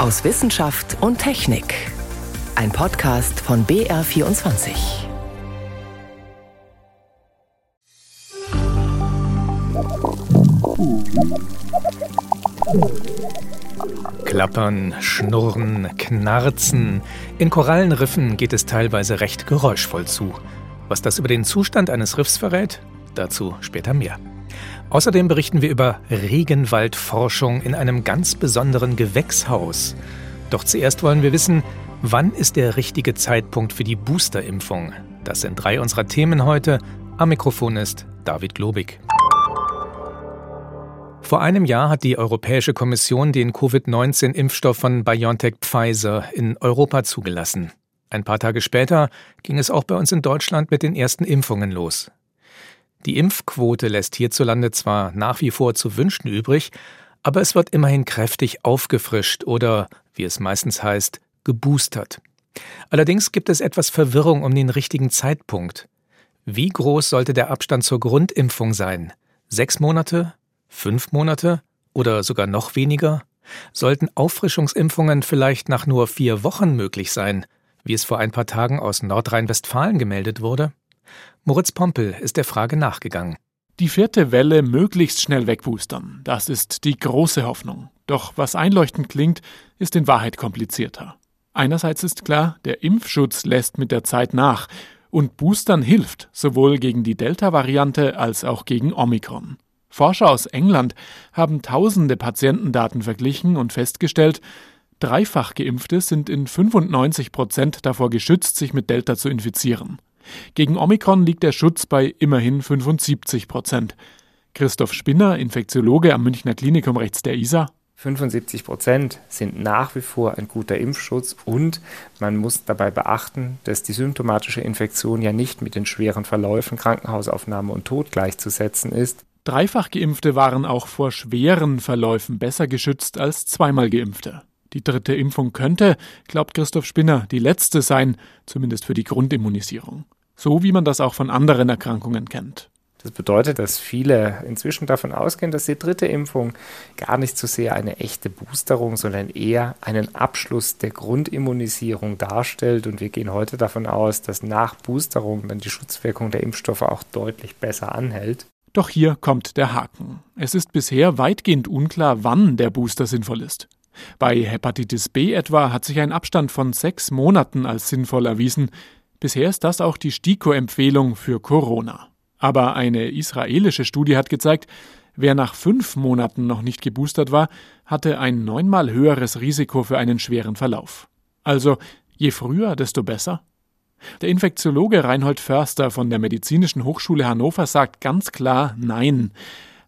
aus Wissenschaft und Technik. Ein Podcast von BR24. Klappern, Schnurren, Knarzen. In Korallenriffen geht es teilweise recht geräuschvoll zu. Was das über den Zustand eines Riffs verrät, dazu später mehr. Außerdem berichten wir über Regenwaldforschung in einem ganz besonderen Gewächshaus. Doch zuerst wollen wir wissen, wann ist der richtige Zeitpunkt für die Boosterimpfung? Das sind drei unserer Themen heute. Am Mikrofon ist David Globig. Vor einem Jahr hat die Europäische Kommission den Covid-19-Impfstoff von BioNTech Pfizer in Europa zugelassen. Ein paar Tage später ging es auch bei uns in Deutschland mit den ersten Impfungen los. Die Impfquote lässt hierzulande zwar nach wie vor zu wünschen übrig, aber es wird immerhin kräftig aufgefrischt oder, wie es meistens heißt, geboostert. Allerdings gibt es etwas Verwirrung um den richtigen Zeitpunkt. Wie groß sollte der Abstand zur Grundimpfung sein? Sechs Monate? Fünf Monate? Oder sogar noch weniger? Sollten Auffrischungsimpfungen vielleicht nach nur vier Wochen möglich sein, wie es vor ein paar Tagen aus Nordrhein-Westfalen gemeldet wurde? Moritz Pompel ist der Frage nachgegangen. Die vierte Welle möglichst schnell wegboostern, das ist die große Hoffnung. Doch was einleuchtend klingt, ist in Wahrheit komplizierter. Einerseits ist klar, der Impfschutz lässt mit der Zeit nach und Boostern hilft, sowohl gegen die Delta-Variante als auch gegen Omikron. Forscher aus England haben tausende Patientendaten verglichen und festgestellt, dreifach Geimpfte sind in 95 Prozent davor geschützt, sich mit Delta zu infizieren. Gegen Omikron liegt der Schutz bei immerhin 75 Prozent. Christoph Spinner, Infektiologe am Münchner Klinikum rechts der ISA. 75 Prozent sind nach wie vor ein guter Impfschutz und man muss dabei beachten, dass die symptomatische Infektion ja nicht mit den schweren Verläufen, Krankenhausaufnahme und Tod gleichzusetzen ist. Dreifach Geimpfte waren auch vor schweren Verläufen besser geschützt als zweimal Geimpfte. Die dritte Impfung könnte, glaubt Christoph Spinner, die letzte sein, zumindest für die Grundimmunisierung. So wie man das auch von anderen Erkrankungen kennt. Das bedeutet, dass viele inzwischen davon ausgehen, dass die dritte Impfung gar nicht so sehr eine echte Boosterung, sondern eher einen Abschluss der Grundimmunisierung darstellt. Und wir gehen heute davon aus, dass nach Boosterung dann die Schutzwirkung der Impfstoffe auch deutlich besser anhält. Doch hier kommt der Haken. Es ist bisher weitgehend unklar, wann der Booster sinnvoll ist. Bei Hepatitis B etwa hat sich ein Abstand von sechs Monaten als sinnvoll erwiesen. Bisher ist das auch die STIKO-Empfehlung für Corona. Aber eine israelische Studie hat gezeigt, wer nach fünf Monaten noch nicht geboostert war, hatte ein neunmal höheres Risiko für einen schweren Verlauf. Also je früher, desto besser. Der Infektiologe Reinhold Förster von der Medizinischen Hochschule Hannover sagt ganz klar Nein.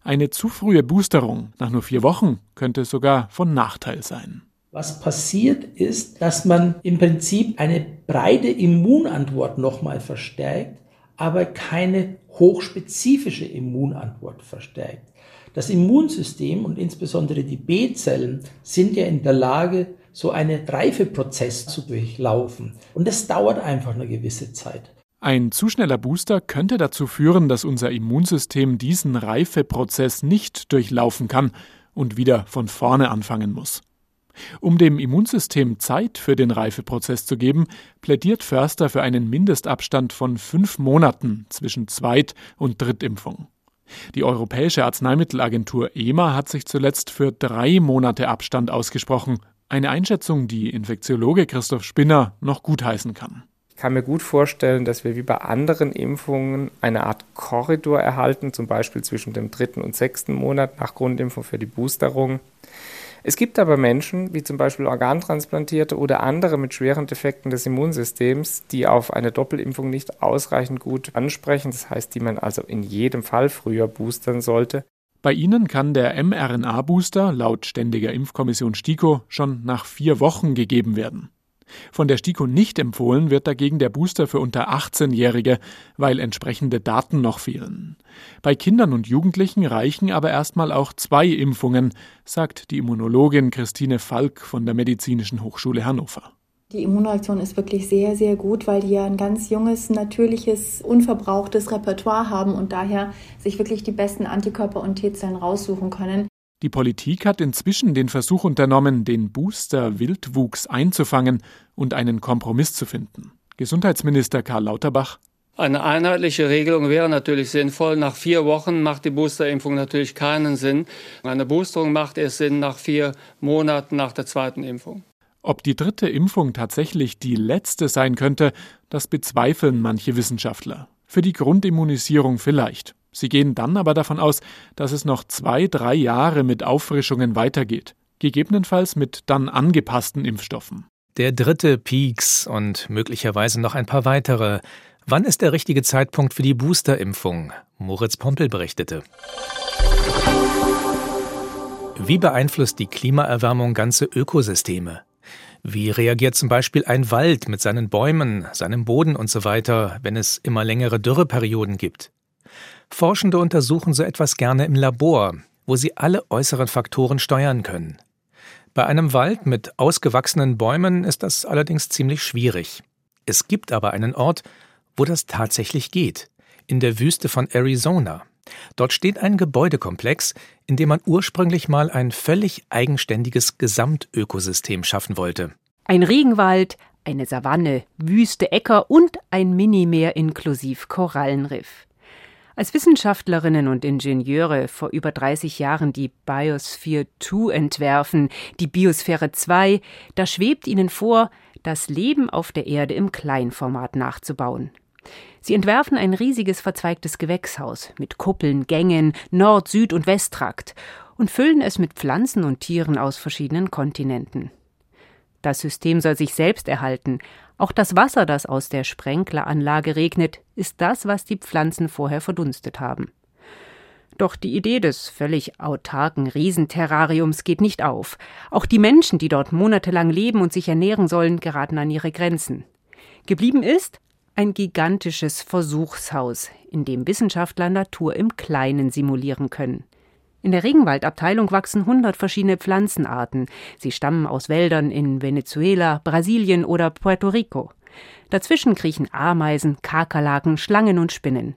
Eine zu frühe Boosterung nach nur vier Wochen könnte sogar von Nachteil sein. Was passiert ist, dass man im Prinzip eine breite Immunantwort nochmal verstärkt, aber keine hochspezifische Immunantwort verstärkt. Das Immunsystem und insbesondere die B-Zellen sind ja in der Lage, so einen Reifeprozess zu durchlaufen. Und das dauert einfach eine gewisse Zeit. Ein zu schneller Booster könnte dazu führen, dass unser Immunsystem diesen Reifeprozess nicht durchlaufen kann und wieder von vorne anfangen muss. Um dem Immunsystem Zeit für den Reifeprozess zu geben, plädiert Förster für einen Mindestabstand von fünf Monaten zwischen Zweit- und Drittimpfung. Die Europäische Arzneimittelagentur EMA hat sich zuletzt für drei Monate Abstand ausgesprochen, eine Einschätzung, die Infektiologe Christoph Spinner noch gutheißen kann. Ich kann mir gut vorstellen, dass wir wie bei anderen Impfungen eine Art Korridor erhalten, zum Beispiel zwischen dem dritten und sechsten Monat nach Grundimpfung für die Boosterung. Es gibt aber Menschen, wie zum Beispiel Organtransplantierte oder andere mit schweren Defekten des Immunsystems, die auf eine Doppelimpfung nicht ausreichend gut ansprechen, das heißt, die man also in jedem Fall früher boostern sollte. Bei ihnen kann der mRNA-Booster laut Ständiger Impfkommission STIKO schon nach vier Wochen gegeben werden. Von der STIKO nicht empfohlen wird dagegen der Booster für unter 18-Jährige, weil entsprechende Daten noch fehlen. Bei Kindern und Jugendlichen reichen aber erstmal auch zwei Impfungen, sagt die Immunologin Christine Falk von der Medizinischen Hochschule Hannover. Die Immunreaktion ist wirklich sehr, sehr gut, weil die ja ein ganz junges, natürliches, unverbrauchtes Repertoire haben und daher sich wirklich die besten Antikörper und T-Zellen raussuchen können. Die Politik hat inzwischen den Versuch unternommen, den Booster-Wildwuchs einzufangen und einen Kompromiss zu finden. Gesundheitsminister Karl Lauterbach eine einheitliche Regelung wäre natürlich sinnvoll. Nach vier Wochen macht die Boosterimpfung natürlich keinen Sinn. Eine Boosterung macht erst Sinn nach vier Monaten nach der zweiten Impfung. Ob die dritte Impfung tatsächlich die letzte sein könnte, das bezweifeln manche Wissenschaftler. Für die Grundimmunisierung vielleicht. Sie gehen dann aber davon aus, dass es noch zwei, drei Jahre mit Auffrischungen weitergeht. Gegebenenfalls mit dann angepassten Impfstoffen. Der dritte Peaks und möglicherweise noch ein paar weitere. Wann ist der richtige Zeitpunkt für die Boosterimpfung? Moritz Pompel berichtete. Wie beeinflusst die Klimaerwärmung ganze Ökosysteme? Wie reagiert zum Beispiel ein Wald mit seinen Bäumen, seinem Boden und so weiter, wenn es immer längere Dürreperioden gibt? Forschende untersuchen so etwas gerne im Labor, wo sie alle äußeren Faktoren steuern können. Bei einem Wald mit ausgewachsenen Bäumen ist das allerdings ziemlich schwierig. Es gibt aber einen Ort, wo das tatsächlich geht, in der Wüste von Arizona. Dort steht ein Gebäudekomplex, in dem man ursprünglich mal ein völlig eigenständiges Gesamtökosystem schaffen wollte. Ein Regenwald, eine Savanne, wüste Äcker und ein Minimeer inklusive Korallenriff. Als Wissenschaftlerinnen und Ingenieure vor über 30 Jahren die Biosphere 2 entwerfen, die Biosphäre 2, da schwebt ihnen vor, das Leben auf der Erde im Kleinformat nachzubauen. Sie entwerfen ein riesiges verzweigtes Gewächshaus mit Kuppeln, Gängen, Nord-, Süd- und Westtrakt und füllen es mit Pflanzen und Tieren aus verschiedenen Kontinenten. Das System soll sich selbst erhalten. Auch das Wasser, das aus der Sprenkleranlage regnet, ist das, was die Pflanzen vorher verdunstet haben. Doch die Idee des völlig autarken Riesenterrariums geht nicht auf. Auch die Menschen, die dort monatelang leben und sich ernähren sollen, geraten an ihre Grenzen. Geblieben ist ein gigantisches Versuchshaus, in dem Wissenschaftler Natur im Kleinen simulieren können. In der Regenwaldabteilung wachsen 100 verschiedene Pflanzenarten. Sie stammen aus Wäldern in Venezuela, Brasilien oder Puerto Rico. Dazwischen kriechen Ameisen, Kakerlaken, Schlangen und Spinnen.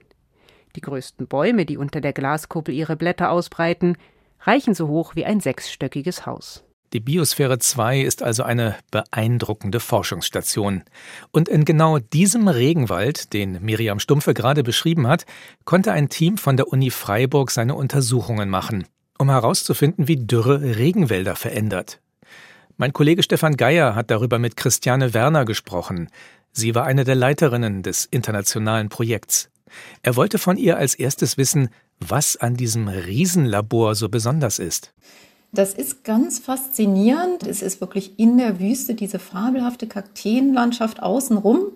Die größten Bäume, die unter der Glaskuppel ihre Blätter ausbreiten, reichen so hoch wie ein sechsstöckiges Haus. Die Biosphäre 2 ist also eine beeindruckende Forschungsstation. Und in genau diesem Regenwald, den Miriam Stumpfe gerade beschrieben hat, konnte ein Team von der Uni Freiburg seine Untersuchungen machen, um herauszufinden, wie Dürre Regenwälder verändert. Mein Kollege Stefan Geier hat darüber mit Christiane Werner gesprochen. Sie war eine der Leiterinnen des internationalen Projekts. Er wollte von ihr als erstes wissen, was an diesem Riesenlabor so besonders ist. Das ist ganz faszinierend. Es ist wirklich in der Wüste diese fabelhafte Kakteenlandschaft außenrum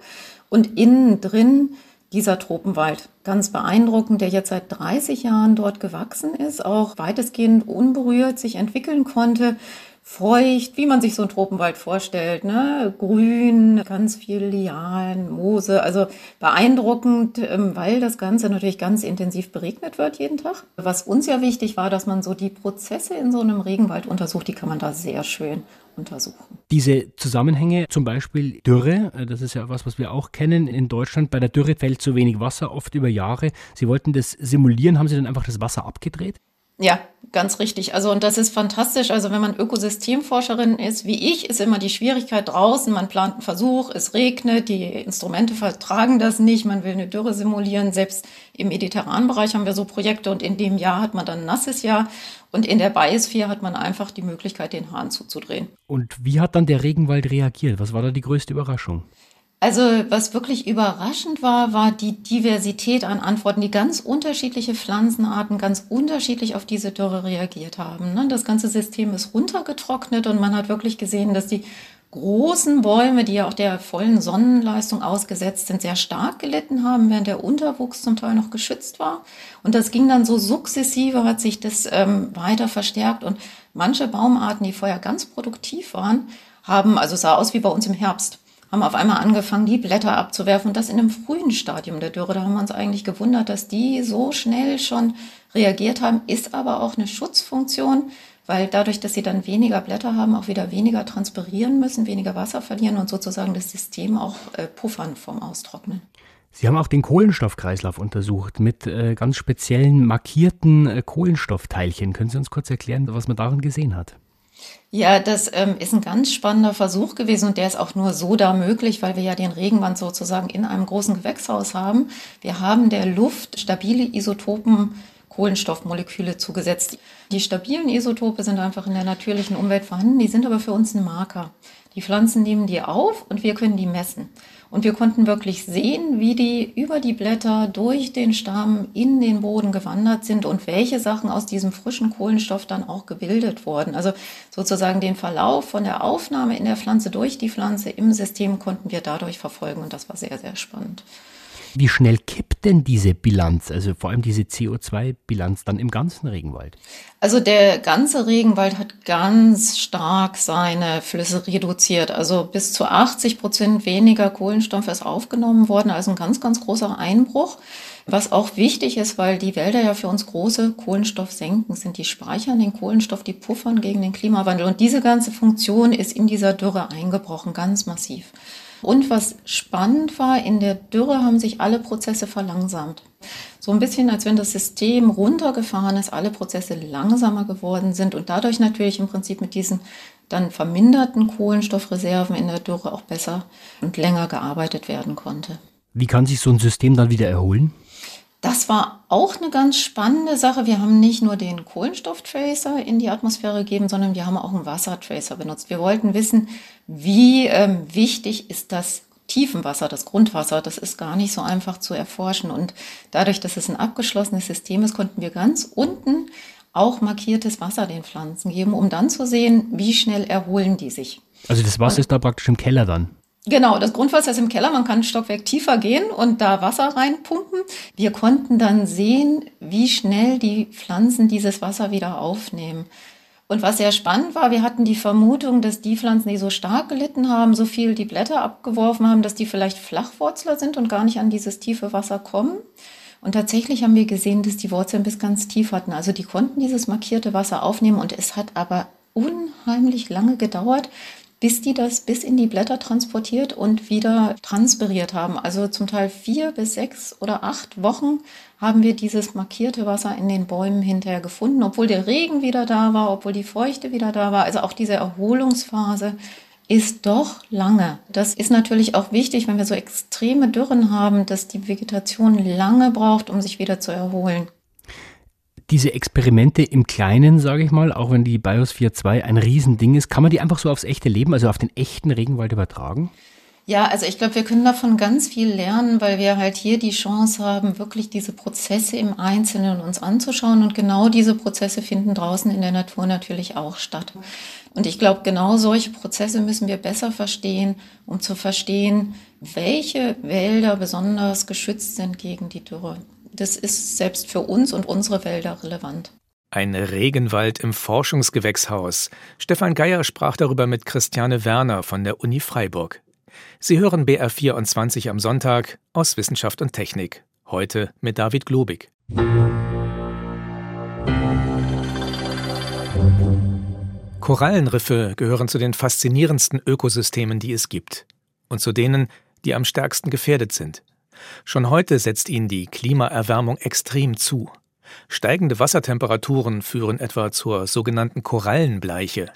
und innen drin dieser Tropenwald. Ganz beeindruckend, der jetzt seit 30 Jahren dort gewachsen ist, auch weitestgehend unberührt sich entwickeln konnte feucht, wie man sich so einen Tropenwald vorstellt, ne? Grün, ganz viel Lianen, Moose, also beeindruckend, ähm, weil das Ganze natürlich ganz intensiv beregnet wird jeden Tag. Was uns ja wichtig war, dass man so die Prozesse in so einem Regenwald untersucht, die kann man da sehr schön untersuchen. Diese Zusammenhänge, zum Beispiel Dürre, äh, das ist ja was, was wir auch kennen in Deutschland. Bei der Dürre fällt zu wenig Wasser, oft über Jahre. Sie wollten das simulieren, haben Sie dann einfach das Wasser abgedreht? Ja, ganz richtig. Also, und das ist fantastisch. Also, wenn man Ökosystemforscherin ist, wie ich, ist immer die Schwierigkeit draußen. Man plant einen Versuch, es regnet, die Instrumente vertragen das nicht, man will eine Dürre simulieren. Selbst im mediterranen Bereich haben wir so Projekte und in dem Jahr hat man dann ein nasses Jahr. Und in der Biosphere hat man einfach die Möglichkeit, den Hahn zuzudrehen. Und wie hat dann der Regenwald reagiert? Was war da die größte Überraschung? Also was wirklich überraschend war, war die Diversität an Antworten, die ganz unterschiedliche Pflanzenarten ganz unterschiedlich auf diese Dürre reagiert haben. Ne? Das ganze System ist runtergetrocknet und man hat wirklich gesehen, dass die großen Bäume, die ja auch der vollen Sonnenleistung ausgesetzt sind, sehr stark gelitten haben, während der Unterwuchs zum Teil noch geschützt war. Und das ging dann so sukzessive, hat sich das ähm, weiter verstärkt. Und manche Baumarten, die vorher ganz produktiv waren, haben, also sah aus wie bei uns im Herbst, haben auf einmal angefangen, die Blätter abzuwerfen und das in einem frühen Stadium der Dürre. Da haben wir uns eigentlich gewundert, dass die so schnell schon reagiert haben, ist aber auch eine Schutzfunktion, weil dadurch, dass sie dann weniger Blätter haben, auch wieder weniger transpirieren müssen, weniger Wasser verlieren und sozusagen das System auch äh, puffern vom Austrocknen. Sie haben auch den Kohlenstoffkreislauf untersucht mit äh, ganz speziellen markierten äh, Kohlenstoffteilchen. Können Sie uns kurz erklären, was man darin gesehen hat? Ja, das ähm, ist ein ganz spannender Versuch gewesen und der ist auch nur so da möglich, weil wir ja den Regenwand sozusagen in einem großen Gewächshaus haben. Wir haben der Luft stabile Isotopen Kohlenstoffmoleküle zugesetzt. Die stabilen Isotope sind einfach in der natürlichen Umwelt vorhanden, die sind aber für uns ein Marker. Die Pflanzen nehmen die auf und wir können die messen. Und wir konnten wirklich sehen, wie die über die Blätter durch den Stamm in den Boden gewandert sind und welche Sachen aus diesem frischen Kohlenstoff dann auch gebildet wurden. Also sozusagen den Verlauf von der Aufnahme in der Pflanze durch die Pflanze im System konnten wir dadurch verfolgen und das war sehr, sehr spannend. Wie schnell kippt denn diese Bilanz, also vor allem diese CO2-Bilanz dann im ganzen Regenwald? Also der ganze Regenwald hat ganz stark seine Flüsse reduziert. Also bis zu 80 Prozent weniger Kohlenstoff ist aufgenommen worden, also ein ganz, ganz großer Einbruch. Was auch wichtig ist, weil die Wälder ja für uns große Kohlenstoffsenken sind. Die speichern den Kohlenstoff, die puffern gegen den Klimawandel. Und diese ganze Funktion ist in dieser Dürre eingebrochen, ganz massiv. Und was spannend war, in der Dürre haben sich alle Prozesse verlangsamt. So ein bisschen, als wenn das System runtergefahren ist, alle Prozesse langsamer geworden sind und dadurch natürlich im Prinzip mit diesen dann verminderten Kohlenstoffreserven in der Dürre auch besser und länger gearbeitet werden konnte. Wie kann sich so ein System dann wieder erholen? Das war auch eine ganz spannende Sache. Wir haben nicht nur den Kohlenstofftracer in die Atmosphäre gegeben, sondern wir haben auch einen Wassertracer benutzt. Wir wollten wissen, wie ähm, wichtig ist das Tiefenwasser, das Grundwasser. Das ist gar nicht so einfach zu erforschen. Und dadurch, dass es ein abgeschlossenes System ist, konnten wir ganz unten auch markiertes Wasser den Pflanzen geben, um dann zu sehen, wie schnell erholen die sich. Also das Wasser Und, ist da praktisch im Keller dann? Genau, das Grundwasser ist im Keller. Man kann ein Stockwerk tiefer gehen und da Wasser reinpumpen. Wir konnten dann sehen, wie schnell die Pflanzen dieses Wasser wieder aufnehmen. Und was sehr spannend war, wir hatten die Vermutung, dass die Pflanzen, die so stark gelitten haben, so viel die Blätter abgeworfen haben, dass die vielleicht Flachwurzler sind und gar nicht an dieses tiefe Wasser kommen. Und tatsächlich haben wir gesehen, dass die Wurzeln bis ganz tief hatten. Also die konnten dieses markierte Wasser aufnehmen und es hat aber unheimlich lange gedauert, bis die das bis in die Blätter transportiert und wieder transpiriert haben. Also zum Teil vier bis sechs oder acht Wochen haben wir dieses markierte Wasser in den Bäumen hinterher gefunden, obwohl der Regen wieder da war, obwohl die Feuchte wieder da war. Also auch diese Erholungsphase ist doch lange. Das ist natürlich auch wichtig, wenn wir so extreme Dürren haben, dass die Vegetation lange braucht, um sich wieder zu erholen diese Experimente im Kleinen, sage ich mal, auch wenn die Biosphere 2 ein Riesending ist, kann man die einfach so aufs echte Leben, also auf den echten Regenwald übertragen? Ja, also ich glaube, wir können davon ganz viel lernen, weil wir halt hier die Chance haben, wirklich diese Prozesse im Einzelnen uns anzuschauen. Und genau diese Prozesse finden draußen in der Natur natürlich auch statt. Und ich glaube, genau solche Prozesse müssen wir besser verstehen, um zu verstehen, welche Wälder besonders geschützt sind gegen die Dürre das ist selbst für uns und unsere Wälder relevant. Ein Regenwald im Forschungsgewächshaus. Stefan Geier sprach darüber mit Christiane Werner von der Uni Freiburg. Sie hören BR24 am Sonntag aus Wissenschaft und Technik. Heute mit David Globig. Korallenriffe gehören zu den faszinierendsten Ökosystemen, die es gibt. Und zu denen, die am stärksten gefährdet sind. Schon heute setzt ihnen die Klimaerwärmung extrem zu. Steigende Wassertemperaturen führen etwa zur sogenannten Korallenbleiche.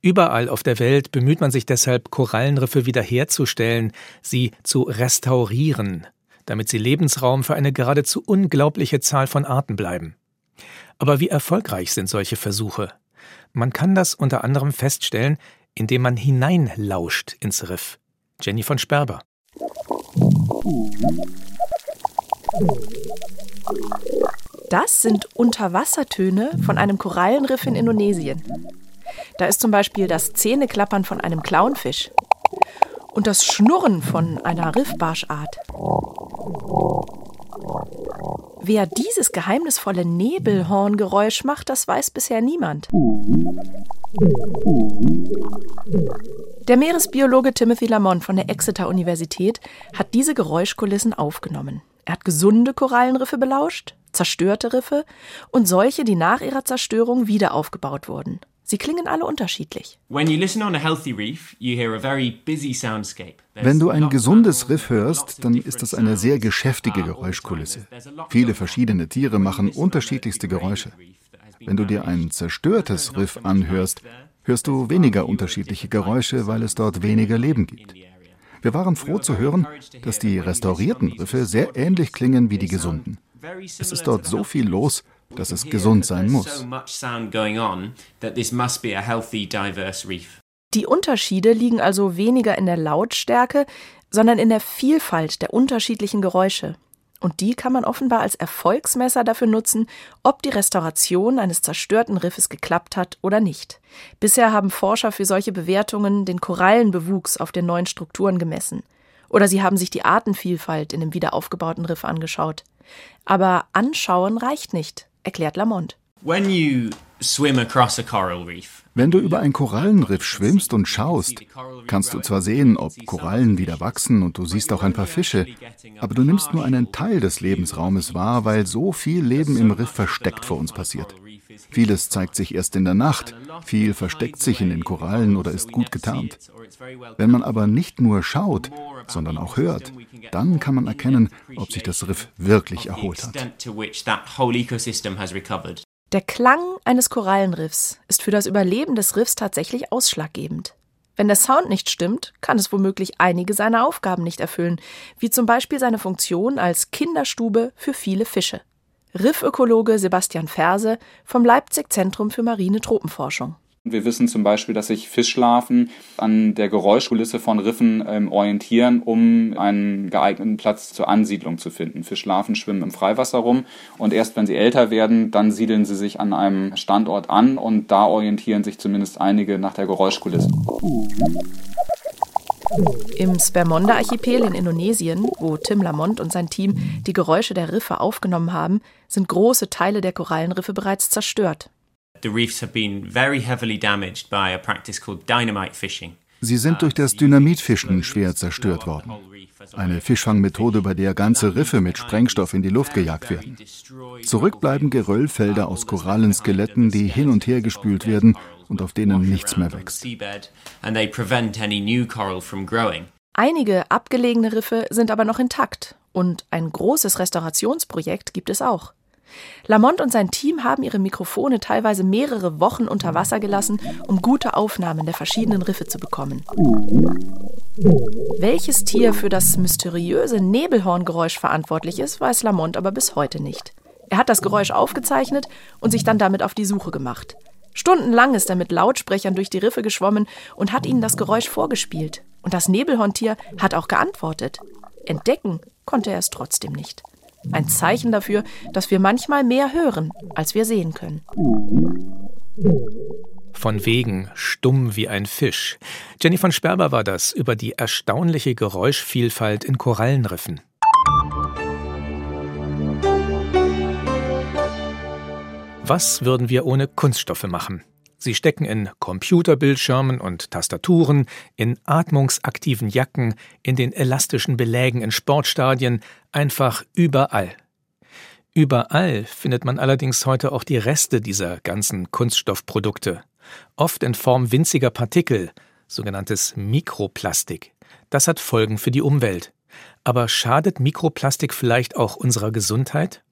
Überall auf der Welt bemüht man sich deshalb, Korallenriffe wiederherzustellen, sie zu restaurieren, damit sie Lebensraum für eine geradezu unglaubliche Zahl von Arten bleiben. Aber wie erfolgreich sind solche Versuche? Man kann das unter anderem feststellen, indem man hineinlauscht ins Riff. Jenny von Sperber. Das sind Unterwassertöne von einem Korallenriff in Indonesien. Da ist zum Beispiel das Zähneklappern von einem Clownfisch und das Schnurren von einer Riffbarschart. Wer dieses geheimnisvolle Nebelhorngeräusch macht, das weiß bisher niemand. Der Meeresbiologe Timothy Lamont von der Exeter Universität hat diese Geräuschkulissen aufgenommen. Er hat gesunde Korallenriffe belauscht, zerstörte Riffe und solche, die nach ihrer Zerstörung wieder aufgebaut wurden. Sie klingen alle unterschiedlich. Wenn du ein gesundes Riff hörst, dann ist das eine sehr geschäftige Geräuschkulisse. Viele verschiedene Tiere machen unterschiedlichste Geräusche. Wenn du dir ein zerstörtes Riff anhörst, hörst du weniger unterschiedliche Geräusche, weil es dort weniger Leben gibt. Wir waren froh zu hören, dass die restaurierten Riffe sehr ähnlich klingen wie die gesunden. Es ist dort so viel los, dass es gesund sein muss. Die Unterschiede liegen also weniger in der Lautstärke, sondern in der Vielfalt der unterschiedlichen Geräusche. Und die kann man offenbar als Erfolgsmesser dafür nutzen, ob die Restauration eines zerstörten Riffes geklappt hat oder nicht. Bisher haben Forscher für solche Bewertungen den Korallenbewuchs auf den neuen Strukturen gemessen. Oder sie haben sich die Artenvielfalt in dem wiederaufgebauten Riff angeschaut. Aber anschauen reicht nicht erklärt Lamont. Wenn du über ein Korallenriff schwimmst und schaust, kannst du zwar sehen, ob Korallen wieder wachsen und du siehst auch ein paar Fische, aber du nimmst nur einen Teil des Lebensraumes wahr, weil so viel Leben im Riff versteckt vor uns passiert. Vieles zeigt sich erst in der Nacht, viel versteckt sich in den Korallen oder ist gut getarnt. Wenn man aber nicht nur schaut, sondern auch hört, dann kann man erkennen, ob sich das Riff wirklich erholt hat. Der Klang eines Korallenriffs ist für das Überleben des Riffs tatsächlich ausschlaggebend. Wenn der Sound nicht stimmt, kann es womöglich einige seiner Aufgaben nicht erfüllen, wie zum Beispiel seine Funktion als Kinderstube für viele Fische. Riffökologe Sebastian Ferse vom Leipzig Zentrum für marine Tropenforschung. Wir wissen zum Beispiel, dass sich Fischlarven an der Geräuschkulisse von Riffen ähm, orientieren, um einen geeigneten Platz zur Ansiedlung zu finden. Fischlarven schwimmen im Freiwasser rum und erst wenn sie älter werden, dann siedeln sie sich an einem Standort an und da orientieren sich zumindest einige nach der Geräuschkulisse. Im Spermonda-Archipel in Indonesien, wo Tim Lamont und sein Team die Geräusche der Riffe aufgenommen haben, sind große Teile der Korallenriffe bereits zerstört. Sie sind durch das Dynamitfischen schwer zerstört worden. Eine Fischfangmethode, bei der ganze Riffe mit Sprengstoff in die Luft gejagt werden. Zurück bleiben Geröllfelder aus Korallenskeletten, die hin und her gespült werden und auf denen nichts mehr wächst. Einige abgelegene Riffe sind aber noch intakt und ein großes Restaurationsprojekt gibt es auch. Lamont und sein Team haben ihre Mikrofone teilweise mehrere Wochen unter Wasser gelassen, um gute Aufnahmen der verschiedenen Riffe zu bekommen. Welches Tier für das mysteriöse Nebelhorngeräusch verantwortlich ist, weiß Lamont aber bis heute nicht. Er hat das Geräusch aufgezeichnet und sich dann damit auf die Suche gemacht. Stundenlang ist er mit Lautsprechern durch die Riffe geschwommen und hat ihnen das Geräusch vorgespielt. Und das Nebelhorntier hat auch geantwortet. Entdecken konnte er es trotzdem nicht. Ein Zeichen dafür, dass wir manchmal mehr hören, als wir sehen können. Von wegen stumm wie ein Fisch. Jenny von Sperber war das über die erstaunliche Geräuschvielfalt in Korallenriffen. Was würden wir ohne Kunststoffe machen? Sie stecken in Computerbildschirmen und Tastaturen, in atmungsaktiven Jacken, in den elastischen Belägen in Sportstadien, einfach überall. Überall findet man allerdings heute auch die Reste dieser ganzen Kunststoffprodukte, oft in Form winziger Partikel, sogenanntes Mikroplastik. Das hat Folgen für die Umwelt. Aber schadet Mikroplastik vielleicht auch unserer Gesundheit?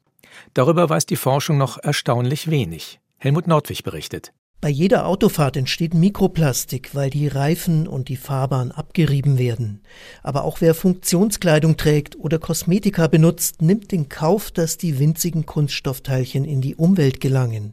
Darüber weiß die Forschung noch erstaunlich wenig. Helmut Nordwig berichtet. Bei jeder Autofahrt entsteht Mikroplastik, weil die Reifen und die Fahrbahn abgerieben werden. Aber auch wer Funktionskleidung trägt oder Kosmetika benutzt, nimmt in Kauf, dass die winzigen Kunststoffteilchen in die Umwelt gelangen.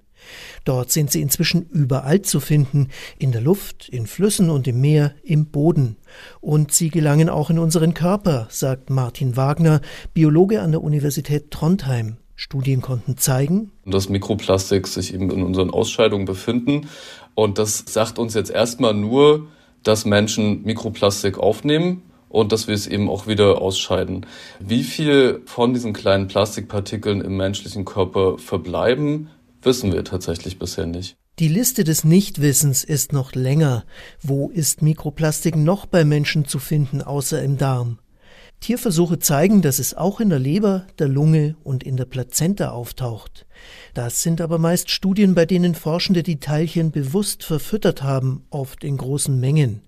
Dort sind sie inzwischen überall zu finden, in der Luft, in Flüssen und im Meer, im Boden. Und sie gelangen auch in unseren Körper, sagt Martin Wagner, Biologe an der Universität Trondheim. Studien konnten zeigen, dass Mikroplastik sich eben in unseren Ausscheidungen befinden. Und das sagt uns jetzt erstmal nur, dass Menschen Mikroplastik aufnehmen und dass wir es eben auch wieder ausscheiden. Wie viel von diesen kleinen Plastikpartikeln im menschlichen Körper verbleiben, wissen wir tatsächlich bisher nicht. Die Liste des Nichtwissens ist noch länger. Wo ist Mikroplastik noch bei Menschen zu finden, außer im Darm? Tierversuche zeigen, dass es auch in der Leber, der Lunge und in der Plazenta auftaucht. Das sind aber meist Studien, bei denen Forschende die Teilchen bewusst verfüttert haben, oft in großen Mengen.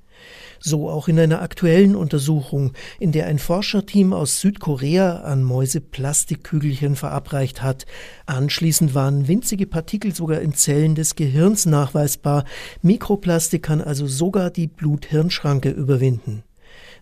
So auch in einer aktuellen Untersuchung, in der ein Forscherteam aus Südkorea an Mäuse Plastikkügelchen verabreicht hat. Anschließend waren winzige Partikel sogar in Zellen des Gehirns nachweisbar. Mikroplastik kann also sogar die Blut-Hirn-Schranke überwinden.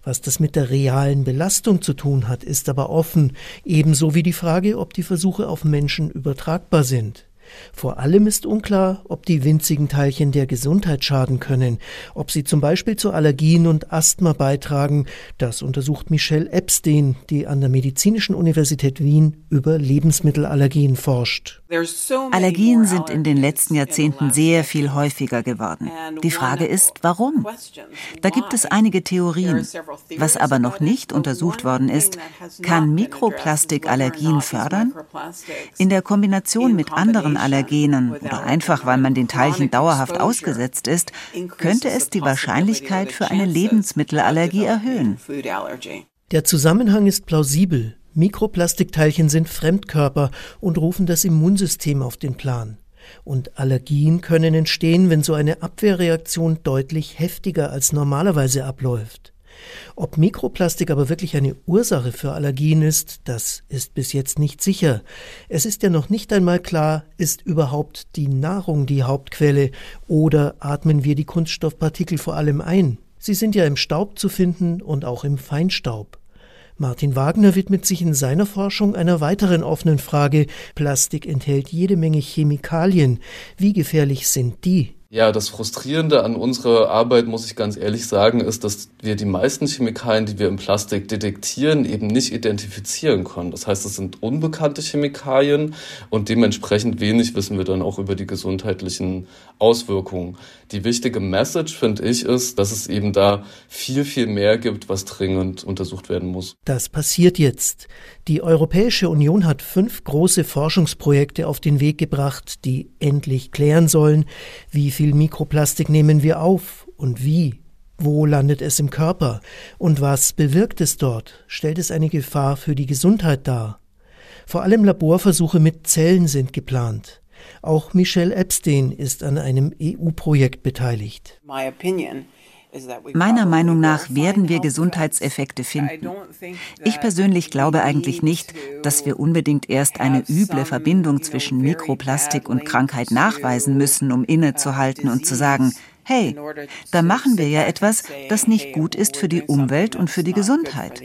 Was das mit der realen Belastung zu tun hat, ist aber offen, ebenso wie die Frage, ob die Versuche auf Menschen übertragbar sind. Vor allem ist unklar, ob die winzigen Teilchen der Gesundheit schaden können, ob sie zum Beispiel zu Allergien und Asthma beitragen. Das untersucht Michelle Epstein, die an der Medizinischen Universität Wien über Lebensmittelallergien forscht. Allergien sind in den letzten Jahrzehnten sehr viel häufiger geworden. Die Frage ist, warum? Da gibt es einige Theorien. Was aber noch nicht untersucht worden ist, kann Mikroplastik Allergien fördern? In der Kombination mit anderen Allergenen oder einfach weil man den Teilchen dauerhaft ausgesetzt ist, könnte es die Wahrscheinlichkeit für eine Lebensmittelallergie erhöhen. Der Zusammenhang ist plausibel. Mikroplastikteilchen sind Fremdkörper und rufen das Immunsystem auf den Plan. Und Allergien können entstehen, wenn so eine Abwehrreaktion deutlich heftiger als normalerweise abläuft. Ob Mikroplastik aber wirklich eine Ursache für Allergien ist, das ist bis jetzt nicht sicher. Es ist ja noch nicht einmal klar, ist überhaupt die Nahrung die Hauptquelle oder atmen wir die Kunststoffpartikel vor allem ein? Sie sind ja im Staub zu finden und auch im Feinstaub. Martin Wagner widmet sich in seiner Forschung einer weiteren offenen Frage. Plastik enthält jede Menge Chemikalien. Wie gefährlich sind die? Ja, das Frustrierende an unserer Arbeit, muss ich ganz ehrlich sagen, ist, dass wir die meisten Chemikalien, die wir im Plastik detektieren, eben nicht identifizieren können. Das heißt, es sind unbekannte Chemikalien und dementsprechend wenig wissen wir dann auch über die gesundheitlichen Auswirkungen. Die wichtige Message, finde ich, ist, dass es eben da viel, viel mehr gibt, was dringend untersucht werden muss. Das passiert jetzt. Die Europäische Union hat fünf große Forschungsprojekte auf den Weg gebracht, die endlich klären sollen, wie viel Mikroplastik nehmen wir auf und wie? Wo landet es im Körper? Und was bewirkt es dort? Stellt es eine Gefahr für die Gesundheit dar? Vor allem Laborversuche mit Zellen sind geplant. Auch Michelle Epstein ist an einem EU-Projekt beteiligt. Meiner Meinung nach werden wir Gesundheitseffekte finden. Ich persönlich glaube eigentlich nicht, dass wir unbedingt erst eine üble Verbindung zwischen Mikroplastik und Krankheit nachweisen müssen, um innezuhalten und zu sagen, hey, da machen wir ja etwas, das nicht gut ist für die Umwelt und für die Gesundheit.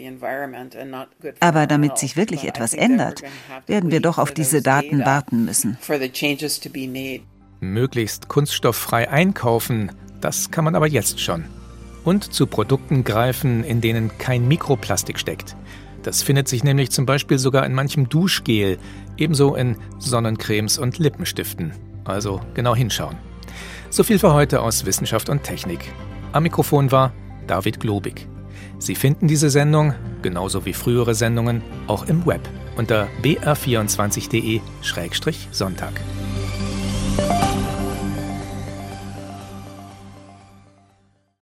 Aber damit sich wirklich etwas ändert, werden wir doch auf diese Daten warten müssen. Möglichst kunststofffrei einkaufen, das kann man aber jetzt schon. Und zu Produkten greifen, in denen kein Mikroplastik steckt. Das findet sich nämlich zum Beispiel sogar in manchem Duschgel, ebenso in Sonnencremes und Lippenstiften. Also genau hinschauen. So viel für heute aus Wissenschaft und Technik. Am Mikrofon war David Globig. Sie finden diese Sendung, genauso wie frühere Sendungen, auch im Web unter br24.de-sonntag.